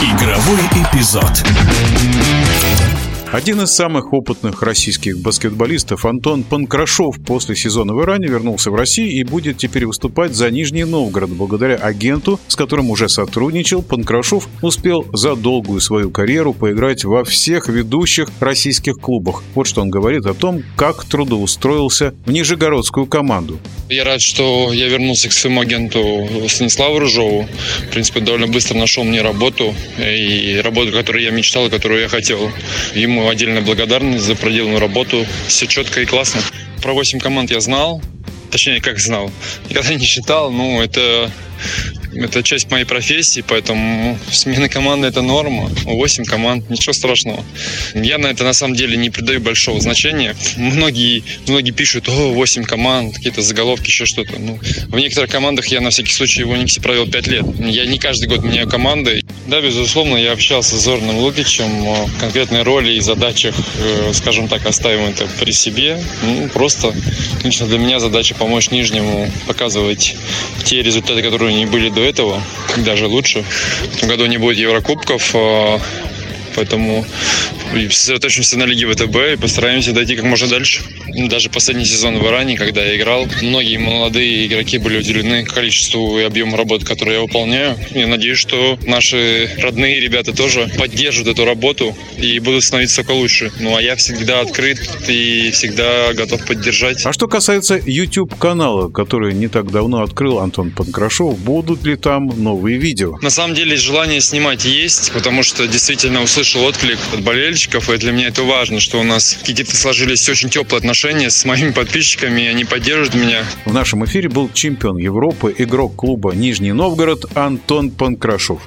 Игровой эпизод. Один из самых опытных российских баскетболистов Антон Панкрашов после сезона в Иране вернулся в Россию и будет теперь выступать за Нижний Новгород. Благодаря агенту, с которым уже сотрудничал, Панкрашов успел за долгую свою карьеру поиграть во всех ведущих российских клубах. Вот что он говорит о том, как трудоустроился в нижегородскую команду. Я рад, что я вернулся к своему агенту Станиславу Рыжову. В принципе, довольно быстро нашел мне работу. И работу, которую я мечтал, которую я хотел. Ему отдельная благодарность за проделанную работу. Все четко и классно. Про 8 команд я знал. Точнее, как знал. Никогда не считал. Ну, это это часть моей профессии, поэтому смена команды – это норма. 8 команд, ничего страшного. Я на это на самом деле не придаю большого значения. Многие, многие пишут, о, 8 команд, какие-то заголовки, еще что-то. Ну, в некоторых командах я на всякий случай в Униксе провел 5 лет. Я не каждый год меняю команды. Да, безусловно, я общался с Зорным Лукичем о конкретной роли и задачах, э, скажем так, оставим это при себе. Ну, просто, конечно, для меня задача помочь Нижнему показывать те результаты, которые не были до этого, даже лучше. В этом году не будет Еврокубков, а, поэтому сосредоточимся на Лиге ВТБ и постараемся дойти как можно дальше. Даже последний сезон в Иране, когда я играл, многие молодые игроки были уделены количеству и объему работы, которую я выполняю. Я надеюсь, что наши родные ребята тоже поддержат эту работу и будут становиться только лучше. Ну а я всегда открыт и всегда готов поддержать. А что касается YouTube-канала, который не так давно открыл Антон Панкрашов, будут ли там новые видео? На самом деле желание снимать есть, потому что действительно услышал отклик от болельщиков, и для меня это важно, что у нас какие-то сложились очень теплые отношения с моими подписчиками, и они поддерживают меня. В нашем эфире был чемпион Европы, игрок клуба Нижний Новгород Антон Панкрашов.